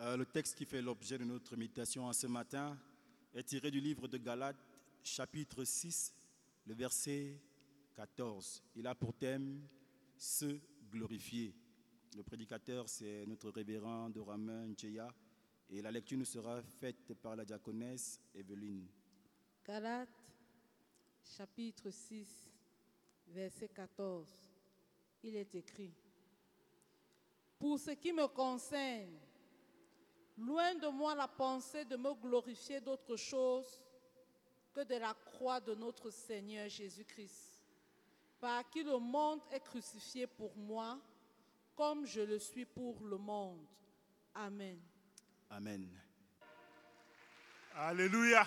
Euh, le texte qui fait l'objet de notre méditation ce matin est tiré du livre de Galates, chapitre 6, le verset 14. Il a pour thème se glorifier. Le prédicateur, c'est notre révérend Doramin Ncheya et la lecture nous sera faite par la diaconesse Evelyne. Galates, chapitre 6, verset 14. Il est écrit, Pour ce qui me concerne, loin de moi la pensée de me glorifier d'autre chose que de la croix de notre Seigneur Jésus-Christ, par qui le monde est crucifié pour moi, comme je le suis pour le monde. Amen. Amen. Alléluia.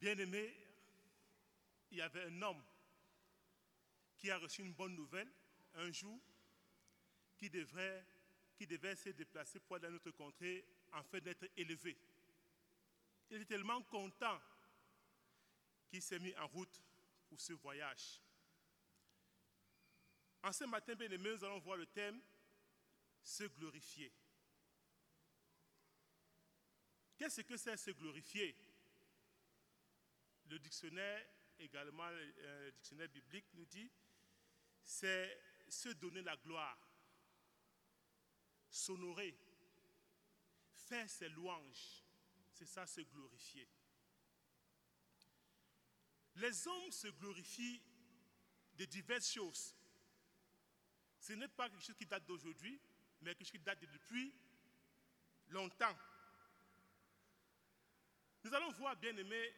Bien-aimé, il y avait un homme qui a reçu une bonne nouvelle un jour, qui devrait, qui devait se déplacer pour aller dans notre contrée afin d'être élevé. Il était tellement content qu'il s'est mis en route pour ce voyage. En ce matin, bien aimé, nous allons voir le thème se glorifier. Qu'est-ce que c'est se glorifier? Le dictionnaire, également le dictionnaire biblique, nous dit c'est se donner la gloire, s'honorer, faire ses louanges. C'est ça, se glorifier. Les hommes se glorifient de diverses choses. Ce n'est pas quelque chose qui date d'aujourd'hui, mais quelque chose qui date de depuis longtemps. Nous allons voir, bien aimés,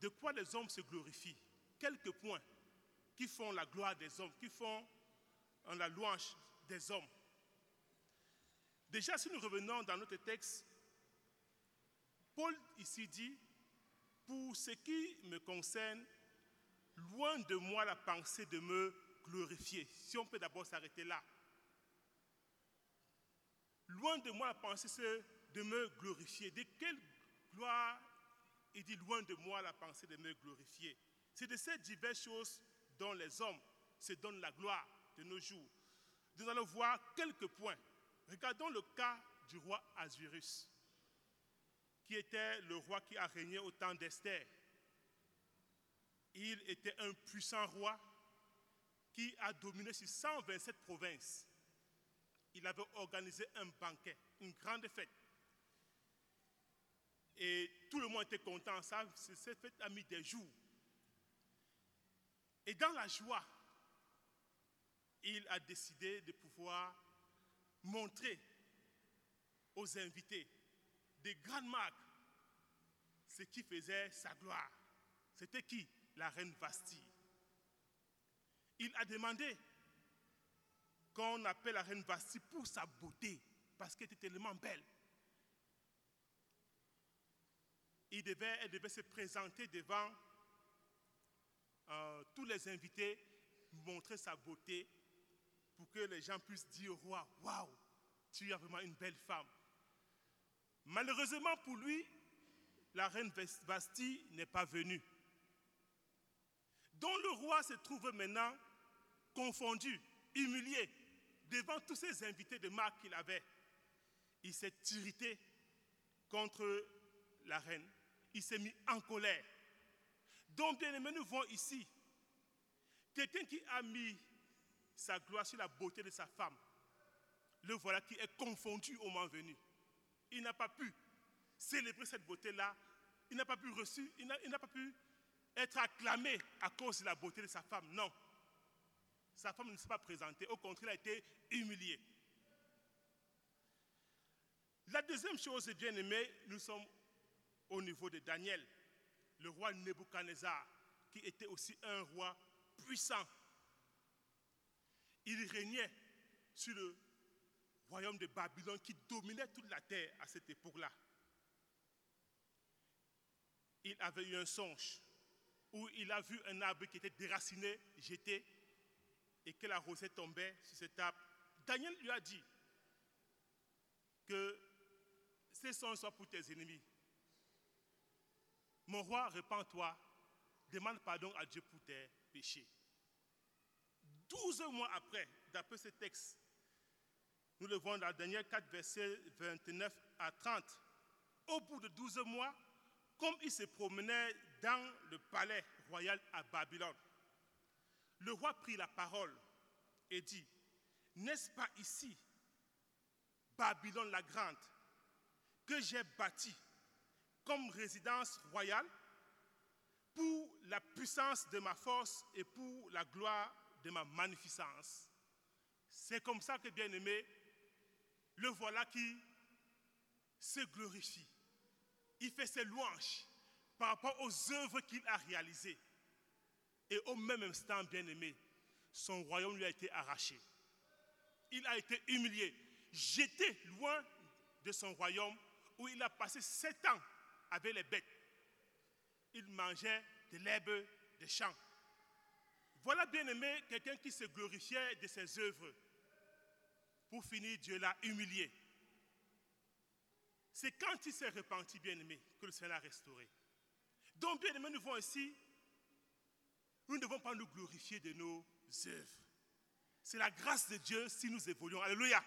de quoi les hommes se glorifient. Quelques points qui font la gloire des hommes, qui font la louange des hommes. Déjà, si nous revenons dans notre texte, Paul ici dit, pour ce qui me concerne, loin de moi la pensée de me glorifier. Si on peut d'abord s'arrêter là. Loin de moi la pensée de me glorifier. De quelle gloire il dit loin de moi la pensée de me glorifier. C'est de ces diverses choses dont les hommes se donnent la gloire de nos jours. Nous allons voir quelques points. Regardons le cas du roi Azurus, qui était le roi qui a régné au temps d'Esther. Il était un puissant roi qui a dominé sur 127 provinces. Il avait organisé un banquet, une grande fête. Et tout le monde était content. Ça, cette fête a mis des jours. Et dans la joie, il a décidé de pouvoir montrer aux invités des grandes marques ce qui faisait sa gloire. C'était qui? La reine Bastille. Il a demandé qu'on appelle la reine Bastille pour sa beauté, parce qu'elle était tellement belle. Elle devait se présenter devant euh, tous les invités, montrer sa beauté pour que les gens puissent dire au roi, waouh, tu es vraiment une belle femme. Malheureusement pour lui, la reine Bastille n'est pas venue. Donc le roi se trouve maintenant confondu, humilié, devant tous ces invités de marque qu'il avait. Il s'est irrité contre la reine. Il s'est mis en colère. Donc, bien aimé, nous voyons ici quelqu'un qui a mis sa gloire sur la beauté de sa femme. Le voilà qui est confondu au moment venu. Il n'a pas pu célébrer cette beauté-là. Il n'a pas pu reçu, il n'a pas pu être acclamé à cause de la beauté de sa femme. Non. Sa femme ne s'est pas présentée. Au contraire, il a été humilié. La deuxième chose, bien aimé, nous sommes au niveau de Daniel, le roi Nebuchadnezzar, qui était aussi un roi puissant. Il régnait sur le royaume de Babylone qui dominait toute la terre à cette époque-là. Il avait eu un songe où il a vu un arbre qui était déraciné, jeté, et que la rosée tombait sur cet arbre. Daniel lui a dit que ces songes soient pour tes ennemis. Mon roi, répands-toi, demande pardon à Dieu pour tes péchés. Douze mois après, d'après ce texte, Nous le voyons dans Daniel 4, versets 29 à 30. Au bout de 12 mois, comme il se promenait dans le palais royal à Babylone, le roi prit la parole et dit, N'est-ce pas ici, Babylone la grande, que j'ai bâti comme résidence royale pour la puissance de ma force et pour la gloire de ma magnificence. C'est comme ça que, bien aimé, le voilà qui se glorifie. Il fait ses louanges par rapport aux œuvres qu'il a réalisées. Et au même instant, bien aimé, son royaume lui a été arraché. Il a été humilié, jeté loin de son royaume où il a passé sept ans avec les bêtes. Il mangeait de l'herbe des champs. Voilà, bien aimé, quelqu'un qui se glorifiait de ses œuvres. Pour finir, Dieu l'a humilié. C'est quand il s'est repenti, bien aimé, que le Seigneur l'a restauré. Donc, bien aimé, nous voyons ici, nous ne devons pas nous glorifier de nos œuvres. C'est la grâce de Dieu si nous évoluons. Alléluia.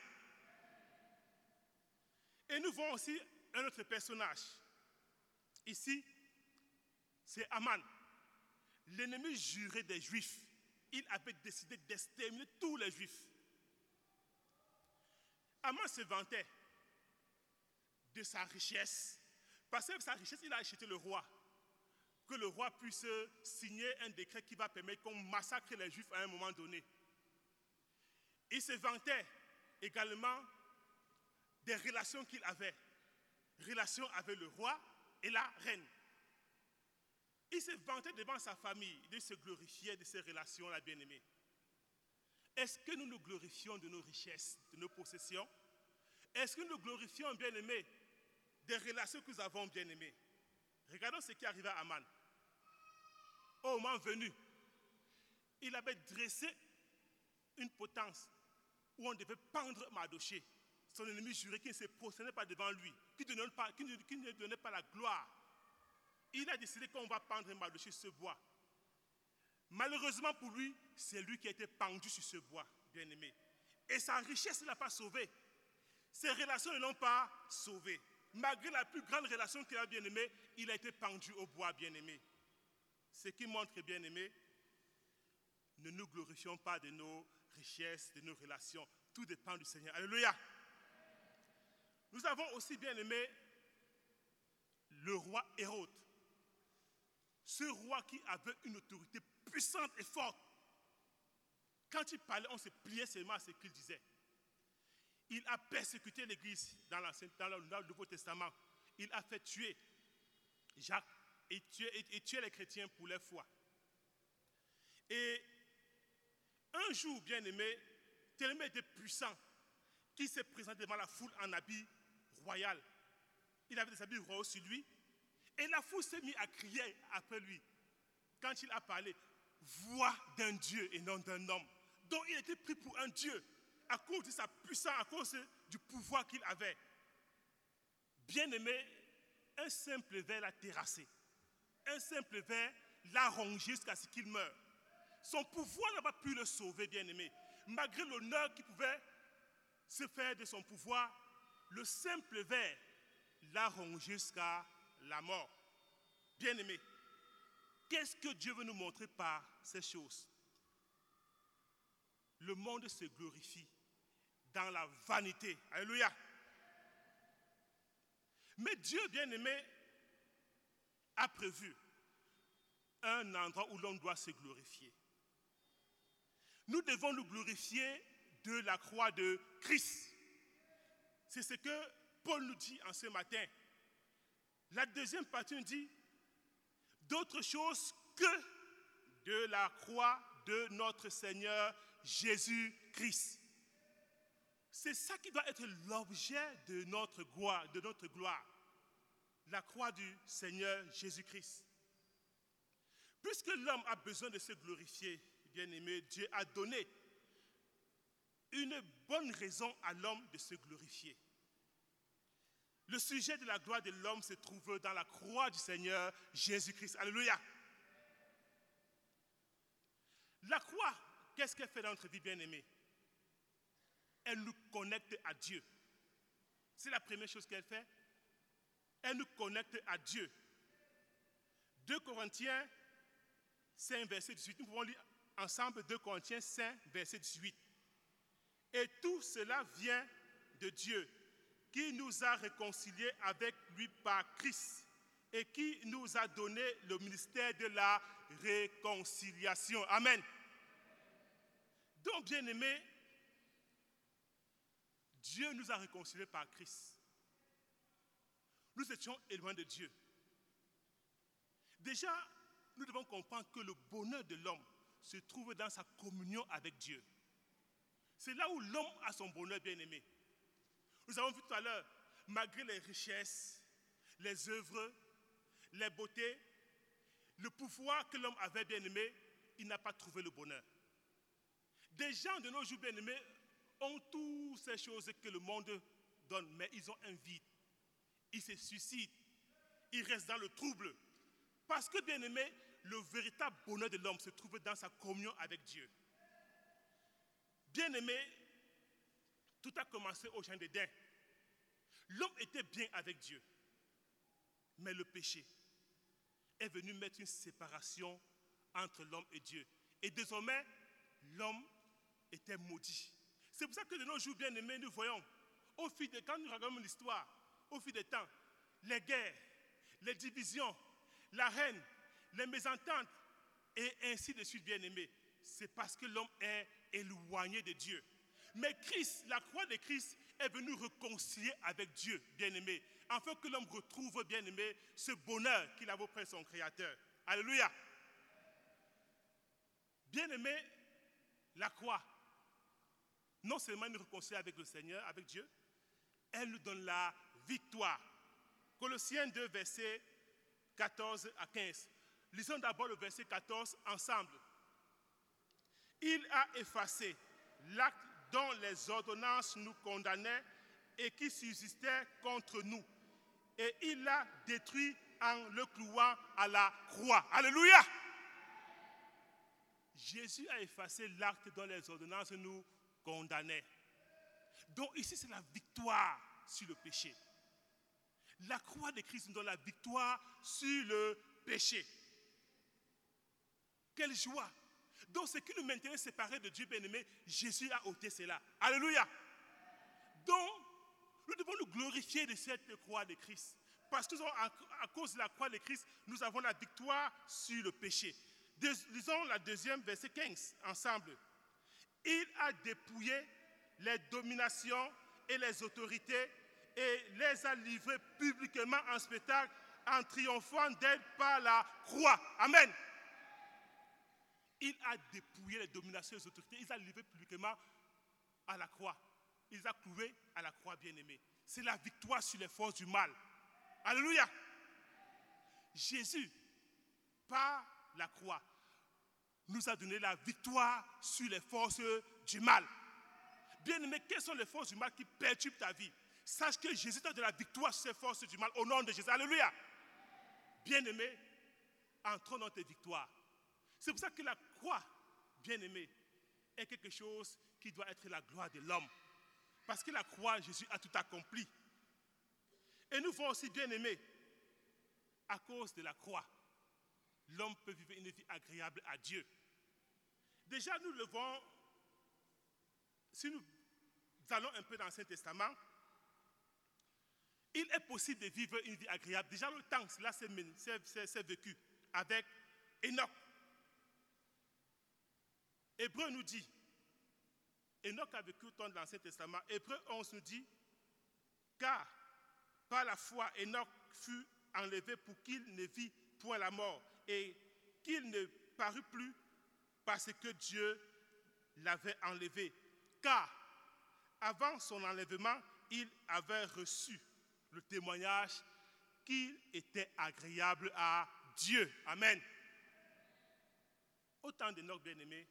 Et nous voyons aussi un autre personnage. Ici, c'est Aman, l'ennemi juré des Juifs. Il avait décidé d'exterminer tous les Juifs. Aman se vantait de sa richesse. Parce que sa richesse, il a acheté le roi. Que le roi puisse signer un décret qui va permettre qu'on massacre les Juifs à un moment donné. Il se vantait également des relations qu'il avait. Relations avec le roi et la reine. Il se vantait devant sa famille, il se glorifiait de ses relations, la bien-aimée. Est-ce que nous nous glorifions de nos richesses, de nos possessions? Est-ce que nous nous glorifions, bien-aimés, des relations que nous avons, bien-aimés Regardons ce qui arriva à Aman. Au moment venu, il avait dressé une potence où on devait pendre Mardoché, son ennemi juré qui ne se prosternait pas devant lui, qui, qui ne donnait pas la gloire. Il a décidé qu'on va pendre sur ce bois. Malheureusement pour lui, c'est lui qui a été pendu sur ce bois, bien-aimé. Et sa richesse ne l'a pas sauvé. Ses relations ne l'ont pas sauvé. Malgré la plus grande relation qu'il a bien-aimé, il a été pendu au bois, bien-aimé. Ce qui montre, bien-aimé, ne nous glorifions pas de nos richesses, de nos relations. Tout dépend du Seigneur. Alléluia. Nous avons aussi bien aimé le roi Hérode. Ce roi qui avait une autorité puissante et forte. Quand il parlait, on se pliait seulement à ce qu'il disait. Il a persécuté l'Église dans, le Nouveau Testament. Il a fait tuer Jacques et tuer, les chrétiens pour leur foi. Et un jour, bien aimé, tellement était puissant qu'il s'est présenté devant la foule en habit royal. Il avait des habits royaux sur lui. Et la foule s'est mise à crier après lui. Quand il a parlé, voix d'un Dieu et non d'un homme. Donc il était pris pour un Dieu à cause de sa puissance, à cause du pouvoir qu'il avait. Bien aimé, un simple verre l'a terrassé. Un simple verre l'a rongé jusqu'à ce qu'il meure. Son pouvoir n'a pas pu le sauver, bien aimé. Malgré l'honneur qu'il pouvait se faire de son pouvoir, le simple verre l'a rongé jusqu'à la mort. Bien aimé, qu'est-ce que Dieu veut nous montrer par ces choses? Le monde se glorifie dans la vanité. Alléluia. Mais Dieu, bien aimé, a prévu un endroit où l'on doit se glorifier. Nous devons nous glorifier de la croix de Christ. C'est ce que Paul nous dit en ce matin. La deuxième partie dit d'autres choses que de la croix de notre Seigneur Jésus-Christ. C'est ça qui doit être l'objet de notre gloire, de notre gloire. La croix du Seigneur Jésus-Christ. Puisque l'homme a besoin de se glorifier, bien-aimé, Dieu a donné une bonne raison à l'homme de se glorifier. Le sujet de la gloire de l'homme se trouve dans la croix du Seigneur Jésus-Christ. Alléluia. La croix, qu'est-ce qu'elle fait dans notre vie bien-aimée Elle nous connecte à Dieu. C'est la première chose qu'elle fait. Elle nous connecte à Dieu. 2 Corinthiens 5, verset 18. Nous pouvons lire ensemble 2 Corinthiens 5, verset 18. Et tout cela vient de Dieu, qui nous a réconciliés avec lui par Christ et qui nous a donné le ministère de la réconciliation. Amen. Donc, bien aimé, Dieu nous a réconciliés par Christ. Nous étions éloignés de Dieu. Déjà, nous devons comprendre que le bonheur de l'homme se trouve dans sa communion avec Dieu. C'est là où l'homme a son bonheur bien-aimé. Nous avons vu tout à l'heure, malgré les richesses, les œuvres, les beautés, le pouvoir que l'homme avait bien-aimé, il n'a pas trouvé le bonheur. Des gens de nos jours bien-aimés ont toutes ces choses que le monde donne, mais ils ont un vide. Ils se suicident. Ils restent dans le trouble. Parce que, bien-aimé, le véritable bonheur de l'homme se trouve dans sa communion avec Dieu. Bien-aimé, tout a commencé au Jardin d'Éden. L'homme était bien avec Dieu. Mais le péché est venu mettre une séparation entre l'homme et Dieu. Et désormais, l'homme était maudit. C'est pour ça que de nos jours bien-aimés, nous voyons, au fil de, quand nous regardons l'histoire, au fil des temps, les guerres, les divisions, la reine, les mésententes, et ainsi de suite, bien-aimés. C'est parce que l'homme est éloigné de Dieu. Mais Christ, la croix de Christ, est venue réconcilier avec Dieu, bien-aimé, afin que l'homme retrouve, bien-aimé, ce bonheur qu'il a auprès de son Créateur. Alléluia. Bien-aimé, la croix, non seulement nous réconcilie avec le Seigneur, avec Dieu, elle nous donne la victoire. Colossiens 2, versets 14 à 15. Lisons d'abord le verset 14 ensemble. Il a effacé l'acte dont les ordonnances nous condamnaient et qui subsistait contre nous. Et il l'a détruit en le clouant à la croix. Alléluia. Jésus a effacé l'acte dont les ordonnances nous condamnaient. Donc ici, c'est la victoire sur le péché. La croix de Christ nous donne la victoire sur le péché. Quelle joie. Donc ce qui nous maintenait séparés de Dieu bien-aimé, Jésus a ôté cela. Alléluia. Donc, nous devons nous glorifier de cette croix de Christ. Parce que cause de la croix de Christ, nous avons la victoire sur le péché. Lisons la deuxième, verset 15, ensemble. Il a dépouillé les dominations et les autorités et les a livrées publiquement en spectacle en triomphant d'elle par la croix. Amen. Il a dépouillé les dominations et les autorités. Il a livré publiquement à la croix. Il les a cloués à la croix bien-aimée. C'est la victoire sur les forces du mal. Alléluia. Jésus, par la croix, nous a donné la victoire sur les forces du mal. Bien-aimé, quelles sont les forces du mal qui perturbent ta vie? Sache que Jésus t'a donné la victoire sur ces forces du mal au nom de Jésus. Alléluia. Bien-aimé, entrons dans tes victoires. C'est pour ça que la croix, bien-aimé, est quelque chose qui doit être la gloire de l'homme. Parce que la croix, Jésus a tout accompli. Et nous voyons aussi, bien-aimé, à cause de la croix, l'homme peut vivre une vie agréable à Dieu. Déjà, nous le voyons, si nous allons un peu dans l'Ancien Testament, il est possible de vivre une vie agréable. Déjà, le temps, cela s'est vécu avec Enoch. Hébreu nous dit, Enoch a vécu au temps de l'Ancien Testament. Hébreu 11 nous dit, car par la foi, Enoch fut enlevé pour qu'il ne vit point la mort et qu'il ne parut plus parce que Dieu l'avait enlevé. Car avant son enlèvement, il avait reçu le témoignage qu'il était agréable à Dieu. Amen. Au temps de notre bien-aimé,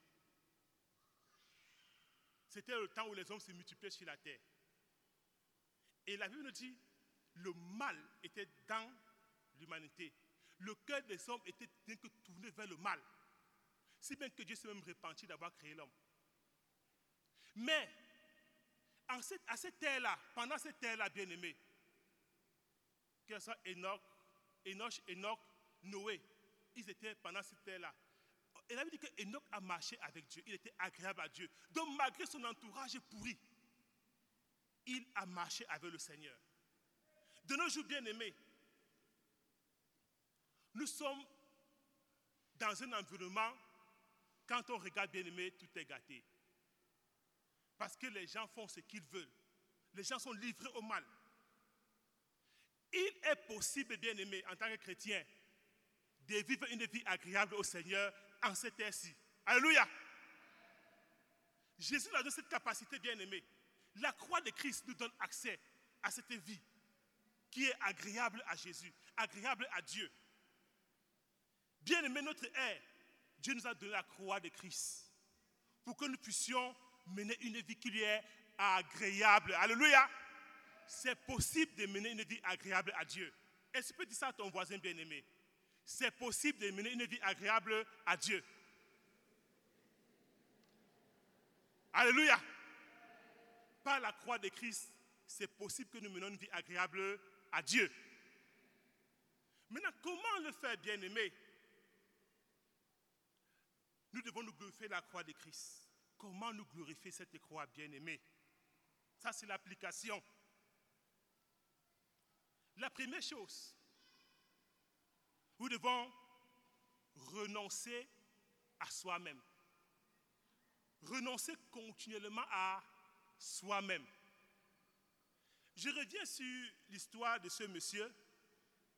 c'était le temps où les hommes se multipliaient sur la terre. Et la Bible nous dit, le mal était dans l'humanité. Le cœur des hommes était bien que tourné vers le mal. Si bien que Dieu s'est même repenti d'avoir créé l'homme. Mais à cette terre-là, pendant cette terre-là, bien-aimé, que ce soit Enoch, Enoch, Enoch, Noé, ils étaient pendant cette terre-là. Elle avait dit que Enoch a marché avec Dieu, il était agréable à Dieu. Donc malgré son entourage pourri, il a marché avec le Seigneur. De nos jours bien-aimés, nous sommes dans un environnement, quand on regarde bien-aimé, tout est gâté. Parce que les gens font ce qu'ils veulent. Les gens sont livrés au mal. Il est possible, bien-aimé, en tant que chrétien, de vivre une vie agréable au Seigneur en cette terre-ci. Alléluia. Jésus nous a donné cette capacité, bien-aimé. La croix de Christ nous donne accès à cette vie qui est agréable à Jésus, agréable à Dieu. Bien-aimé, notre ère, Dieu nous a donné la croix de Christ pour que nous puissions mener une vie qui lui est agréable. Alléluia. C'est possible de mener une vie agréable à Dieu. Est-ce que tu peux dire ça à ton voisin bien-aimé? C'est possible de mener une vie agréable à Dieu. Alléluia. Par la croix de Christ, c'est possible que nous menions une vie agréable à Dieu. Maintenant, comment le faire, bien-aimé? Nous devons nous glorifier la croix de Christ. Comment nous glorifier cette croix, bien-aimé? Ça, c'est l'application. La première chose, nous devons renoncer à soi-même. Renoncer continuellement à soi-même. Je reviens sur l'histoire de ce monsieur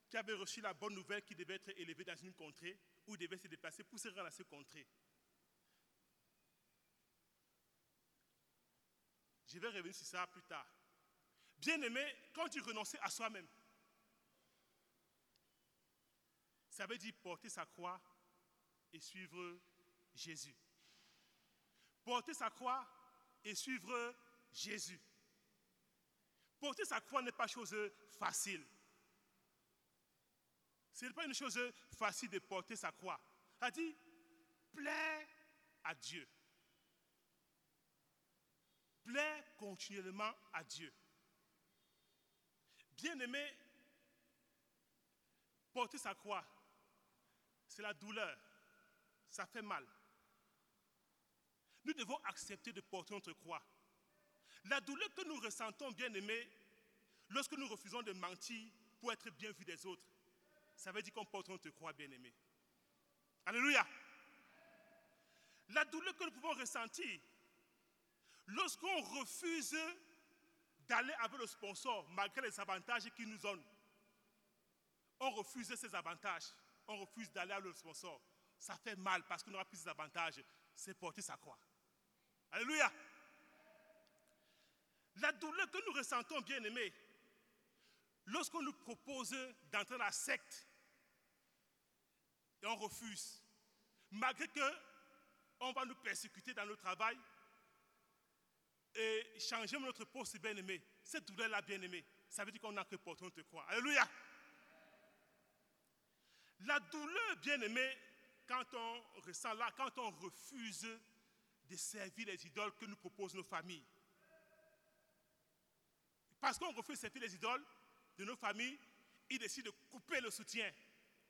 qui avait reçu la bonne nouvelle qu'il devait être élevé dans une contrée il devait se déplacer pour se rendre à cette contrée. Je vais revenir sur ça plus tard. Bien aimé, quand tu renonces à soi-même, ça veut dire porter sa croix et suivre Jésus. Porter sa croix et suivre Jésus. Porter sa croix n'est pas chose facile. Ce n'est pas une chose facile de porter sa croix. Ça dit, plaît à Dieu. Plaît continuellement à Dieu. Bien-aimé, porter sa croix, c'est la douleur. Ça fait mal. Nous devons accepter de porter notre croix. La douleur que nous ressentons, bien aimé, lorsque nous refusons de mentir pour être bien vu des autres, ça veut dire qu'on porte notre croix, bien aimé. Alléluia. La douleur que nous pouvons ressentir lorsqu'on refuse d'aller avec le sponsor malgré les avantages qu'il nous donne. On refuse ces avantages. On refuse d'aller avec le sponsor. Ça fait mal parce qu'on n'aura plus ces avantages. C'est porter sa croix. Alléluia. La douleur que nous ressentons, bien aimés, lorsqu'on nous propose d'entrer dans la secte et on refuse, malgré que on va nous persécuter dans le travail et changer notre poste, bien aimé, cette douleur-là, bien aimé, ça veut dire qu'on n'a que porter notre croix. Alléluia. La douleur, bien aimé, quand on ressent là, quand on refuse de servir les idoles que nous proposent nos familles. Parce qu'on refuse de servir les idoles de nos familles, ils décident de couper le soutien.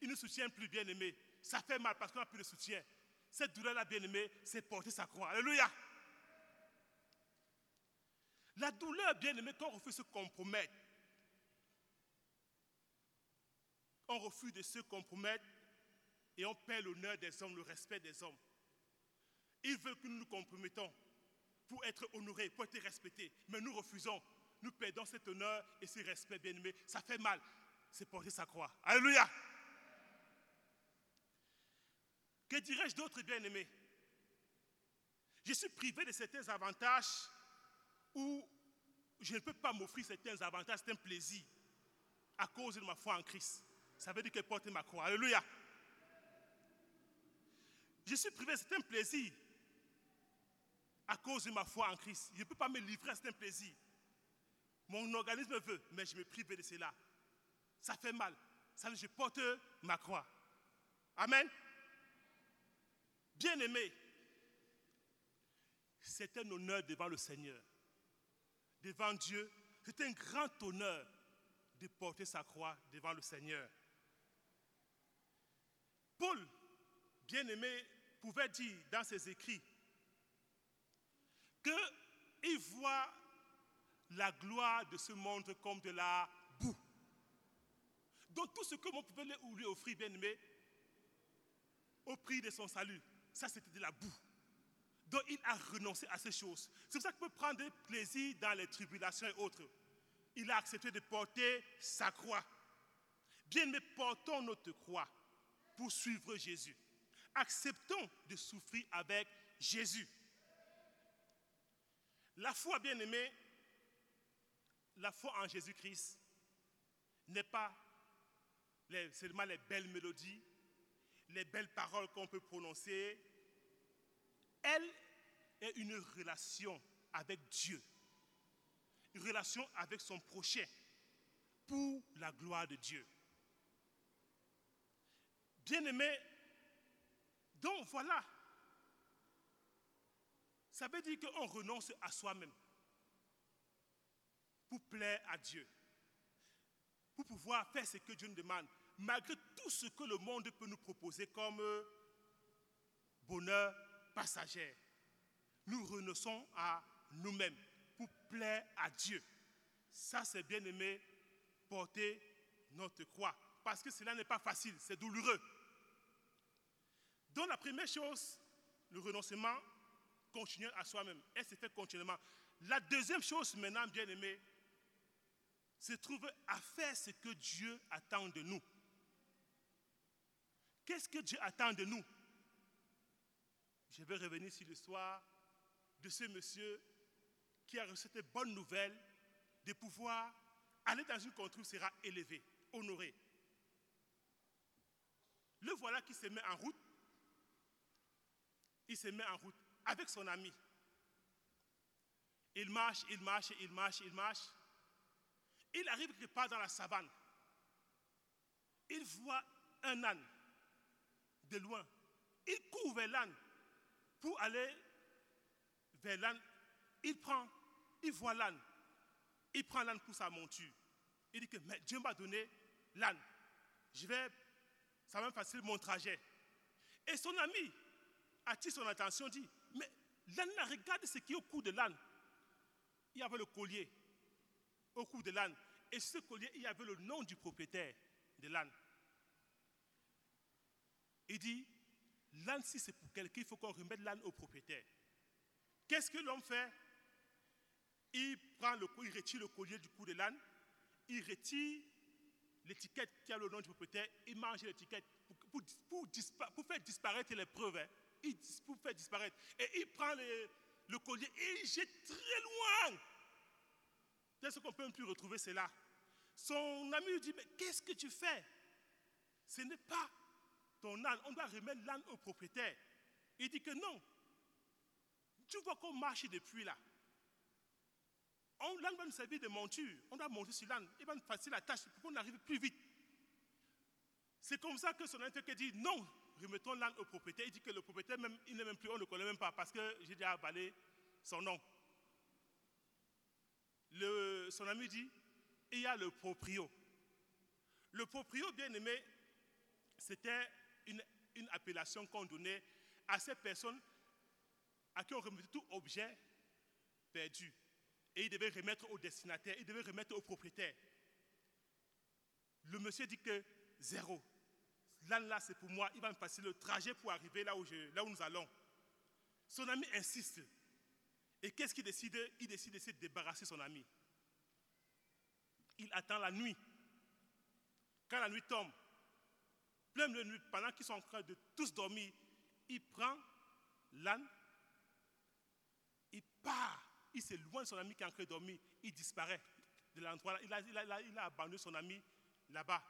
Ils ne soutiennent plus bien aimé. Ça fait mal parce qu'on n'a plus de soutien. Cette douleur-là, bien aimé, c'est porter sa croix. Alléluia. La douleur, bien aimé, quand on refuse de se compromettre, on refuse de se compromettre et on perd l'honneur des hommes, le respect des hommes. Ils veulent que nous nous compromettons pour être honorés, pour être respectés. Mais nous refusons. Nous perdons cet honneur et ce respect, bien aimé. Ça fait mal. C'est porter sa croix. Alléluia. Que dirais-je d'autre, bien aimé Je suis privé de certains avantages où je ne peux pas m'offrir certains avantages, un plaisir à cause de ma foi en Christ. Ça veut dire que porter ma croix. Alléluia. Je suis privé de certains plaisirs à cause de ma foi en Christ. Je ne peux pas me livrer à certains plaisirs. Mon organisme veut, mais je me prive de cela. Ça fait mal. Ça veut dire que je porte ma croix. Amen. Bien aimé, c'est un honneur devant le Seigneur devant Dieu, c'est un grand honneur de porter sa croix devant le Seigneur. Paul, bien-aimé, pouvait dire dans ses écrits qu'il voit la gloire de ce monde comme de la boue. Donc tout ce que mon pouvait lui offrir, bien-aimé, au prix de son salut, ça c'était de la boue. Donc il a renoncé à ces choses. C'est pour ça qu'il peut prendre plaisir dans les tribulations et autres. Il a accepté de porter sa croix. Bien, mais portons notre croix pour suivre Jésus. Acceptons de souffrir avec Jésus. La foi, bien aimée, la foi en Jésus-Christ n'est pas seulement les belles mélodies, les belles paroles qu'on peut prononcer. Elle est une relation avec Dieu, une relation avec son prochain pour la gloire de Dieu. Bien-aimé, donc voilà, ça veut dire qu'on renonce à soi-même pour plaire à Dieu, pour pouvoir faire ce que Dieu nous demande, malgré tout ce que le monde peut nous proposer comme bonheur passager. Nous renonçons à nous-mêmes pour plaire à Dieu. Ça, c'est bien aimé, porter notre croix. Parce que cela n'est pas facile, c'est douloureux. La première chose, le renoncement, continuer à soi-même. Elle se fait continuellement. La deuxième chose maintenant, bien aimé, se trouve à faire ce que Dieu attend de nous. Qu'est-ce que Dieu attend de nous? Je vais revenir sur l'histoire de ce monsieur qui a reçu cette bonne nouvelle de pouvoir aller dans une contrée sera élevé, honoré. Le voilà qui se met en route. Il se met en route avec son ami. Il marche, il marche, il marche, il marche. Il arrive quelque part dans la savane. Il voit un âne de loin. Il court vers l'âne pour aller vers l'âne. Il prend, il voit l'âne. Il prend l'âne pour sa monture. Il dit que Dieu m'a donné l'âne. Je vais, ça va me faciliter mon trajet. Et son ami attire son attention, dit, mais l'âne, regarde ce qui est au cou de l'âne. Il y avait le collier au cou de l'âne. Et ce collier, il y avait le nom du propriétaire de l'âne. Il dit, l'âne, si c'est pour quelqu'un, il faut qu'on remette l'âne au propriétaire. Qu'est-ce que l'homme fait? Il, prend le, il retire le collier du cou de l'âne, il retire l'étiquette qui a le nom du propriétaire, il mange l'étiquette pour, faire disparaître les preuves. Hein. Il, pour faire disparaître. Et il prend le collier et il jette très loin. Qu'est-ce qu'on peut plus retrouver cela Son ami lui dit, mais qu'est-ce que tu fais? Ce n'est pas ton âne, on doit remettre l'âne au propriétaire. Il dit que non. Tu vois qu'on marche depuis là. L'âne va nous servir de monture. On doit monter sur l'âne. Il va nous faciliter la tâche pour qu'on arrive plus vite. C'est comme ça que son interlocuteur dit non, remettons l'âne au propriétaire. Il dit que le propriétaire, même, il n'est même plus, on ne le connaît même pas parce que j'ai déjà avalé son nom. Son ami dit il y a le proprio. Le proprio, bien aimé, c'était une, appellation qu'on donnait à ces personnes à qui on remettait tout objet perdu. Et il devait remettre au destinataire, il devait remettre au propriétaire. Le monsieur dit que zéro. Là, là, c'est pour moi. Il va me passer le trajet pour arriver là où, je, là où nous allons. Son ami insiste. Et qu'est-ce qu'il décide? Il décide de se débarrasser son ami. Il attend la nuit. Quand la nuit tombe, plein de nuit, pendant qu'ils sont en train de tous dormir, il prend l'âne, il part, il s'éloigne de son ami qui est en train de dormir, il disparaît de l'endroit. Il, a, abandonné son ami là-bas.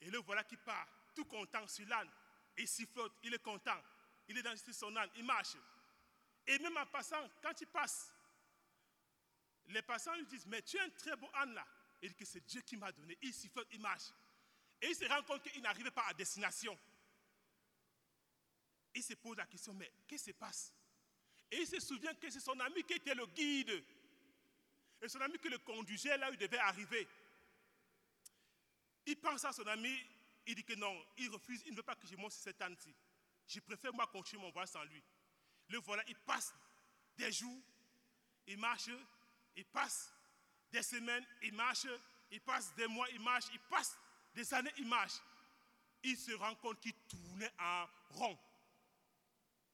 Et le voilà qui part, tout content sur l'âne. Il sifflote, il est content. Il est dans son âne, il marche. Et même en passant, quand il passe, les passants lui disent, mais tu es un très beau âne là. Il dit que c'est Dieu qui m'a donné. Il sifflote, il marche. Et il se rend compte qu'il n'arrive pas à destination. Il se pose la question, mais qu'est-ce qui se passe? Et il se souvient que c'est son ami qui était le guide. Et son ami qui le conduisait là où il devait arriver, il pense à son ami, il dit que non, il refuse, il ne veut pas que je monte sur cette âne-ci. Je préfère moi continuer mon voyage sans lui. Le voilà, il passe des jours, il marche, il passe des semaines, il marche, il passe des mois, il marche, il passe des années, il marche. Il se rend compte qu'il tournait en rond.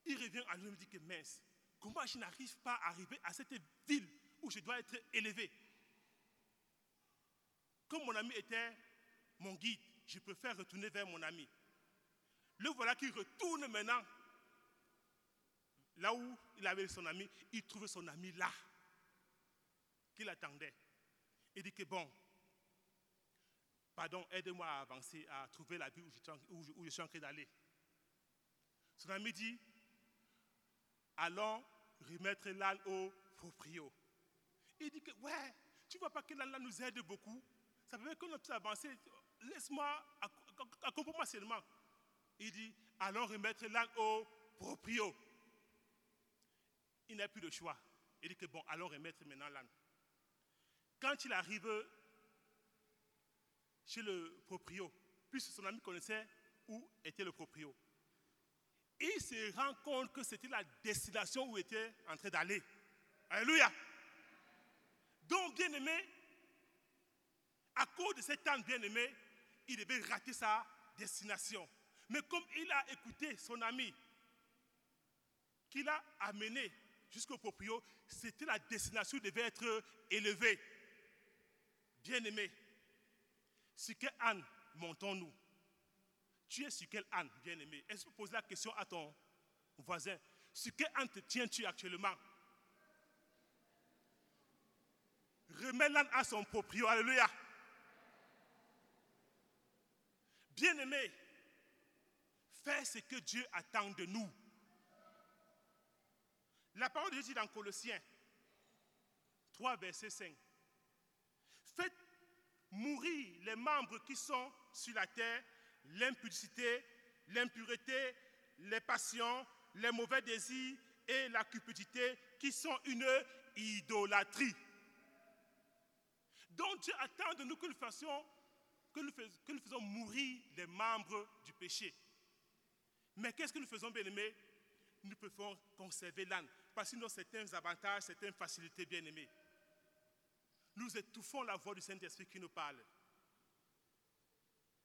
Il revient à lui et me dit que mince, comment je n'arrive pas à arriver à cette ville où je dois être élevé? Comme mon ami était mon guide, je préfère retourner vers mon ami. Le voilà qui retourne maintenant là où il avait son ami. Il trouve son ami là, qu'il attendait. Il dit que bon, pardon, aide-moi à avancer, à trouver la ville où je, suis en train d'aller. Son ami dit, allons remettre l'âne au proprio. Il dit que, ouais, tu vois pas que l'âne nous aide beaucoup. Ça veut dire qu'on peut avancer. Laisse-moi, accompagne-moi seulement. Il dit, allons remettre l'âne au proprio. Il n'a plus de choix. Il dit que, bon, allons remettre maintenant l'âne. Quand il arrive chez le proprio, puisque son ami connaissait où était le proprio, il se rend compte que c'était la destination où il était en train d'aller. Alléluia. Donc, bien aimé, à cause de cet âne bien aimé, il devait rater sa destination. Mais comme il a écouté son ami, qu'il a amené jusqu'au proprio, c'était la destination qui devait être élevée. Bien aimé, sur quel âne montons-nous? Tu es sur quel âne, bien aimé Est-ce que tu poses la question à ton voisin? Sur quel âne te tiens-tu actuellement? Remets l'âne à son proprio. Alléluia. Bien aimé, fais ce que Dieu attend de nous. La parole de Dieu dit dans Colossiens 3, verset 5. Faites mourir les membres qui sont sur la terre, l'impudicité, l'impureté, les passions, les mauvais désirs et la cupidité qui sont une idolâtrie. Donc Dieu attend de nous que nous fassions, que nous, faisons mourir les membres du péché. Mais qu'est-ce que nous faisons, bien aimés Nous pouvons conserver l'âne. Parce que nous avons certains avantages, certaines facilités, bien aimés. Nous étouffons la voix du Saint-Esprit qui nous parle.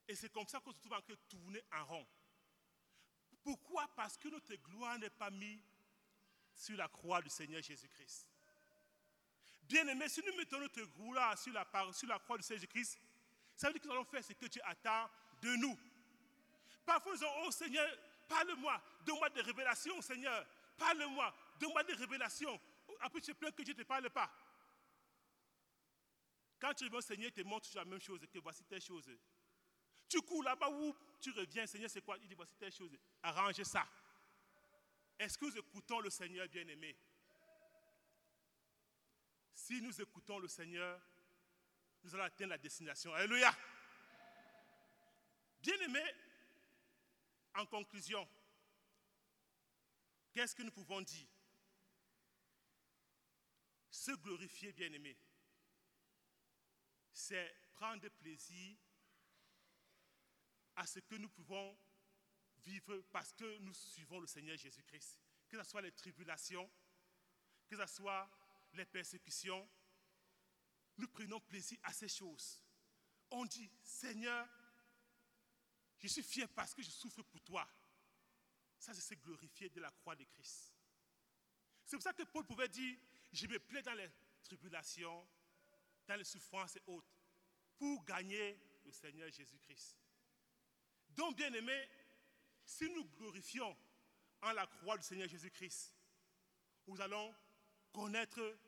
Et c'est comme ça qu'on se trouve en train de tourner en rond. Pourquoi? Parce que notre gloire n'est pas mise sur la croix du Seigneur Jésus-Christ. Bien aimé, si nous mettons notre gloire sur la, sur la croix du Seigneur Jésus-Christ, ça veut dire que nous allons faire ce que Dieu attend de nous. Parfois, nous disons, oh Seigneur, parle-moi, donne-moi des révélations, Seigneur. Parle-moi, donne-moi des révélations. Après, tu plains que Dieu ne te parle pas. Quand tu reviens, Seigneur, te montre la même chose, que voici telle chose. Tu cours là-bas où tu reviens, Seigneur, c'est quoi? Il dit, voici telle chose. Arrange ça. Est-ce que nous écoutons le Seigneur bien-aimé? Si nous écoutons le Seigneur, nous allons atteindre la destination. Alléluia. Bien-aimé, en conclusion, qu'est-ce que nous pouvons dire? Se glorifier, bien-aimé, c'est prendre plaisir à ce que nous pouvons vivre parce que nous suivons le Seigneur Jésus-Christ. Que ce soit les tribulations, que ce soit les persécutions, nous prenons plaisir à ces choses. On dit, Seigneur, je suis fier parce que je souffre pour toi. Ça, c'est se glorifier de la croix de Christ. C'est pour ça que Paul pouvait dire, je me plais dans les tribulations, dans les souffrances et autres, pour gagner le Seigneur Jésus-Christ. Donc, bien aimé, si nous glorifions en la croix du Seigneur Jésus-Christ, nous allons connaître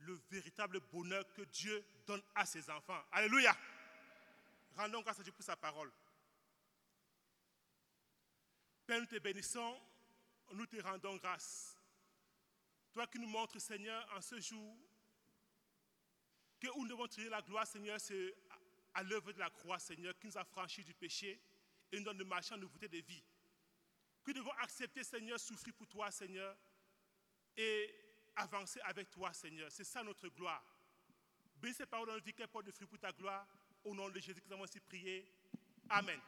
le véritable bonheur que Dieu donne à ses enfants. Alléluia. Rendons grâce à Dieu pour sa parole. Père, nous te bénissons, nous te rendons grâce. Toi qui nous montres, Seigneur, en ce jour, que nous devons tirer la gloire, Seigneur, c'est à l'œuvre de la croix, Seigneur, qui nous a franchis du péché et nous donne de marcher en nouveauté de vie. Que nous devons accepter, Seigneur, souffrir pour toi, Seigneur, et avancer avec toi, Seigneur. C'est ça notre gloire. Bénis ces paroles dans le vie qu'elles portent de fruits pour ta gloire. Au nom de Jésus, nous avons ainsi prié. Amen.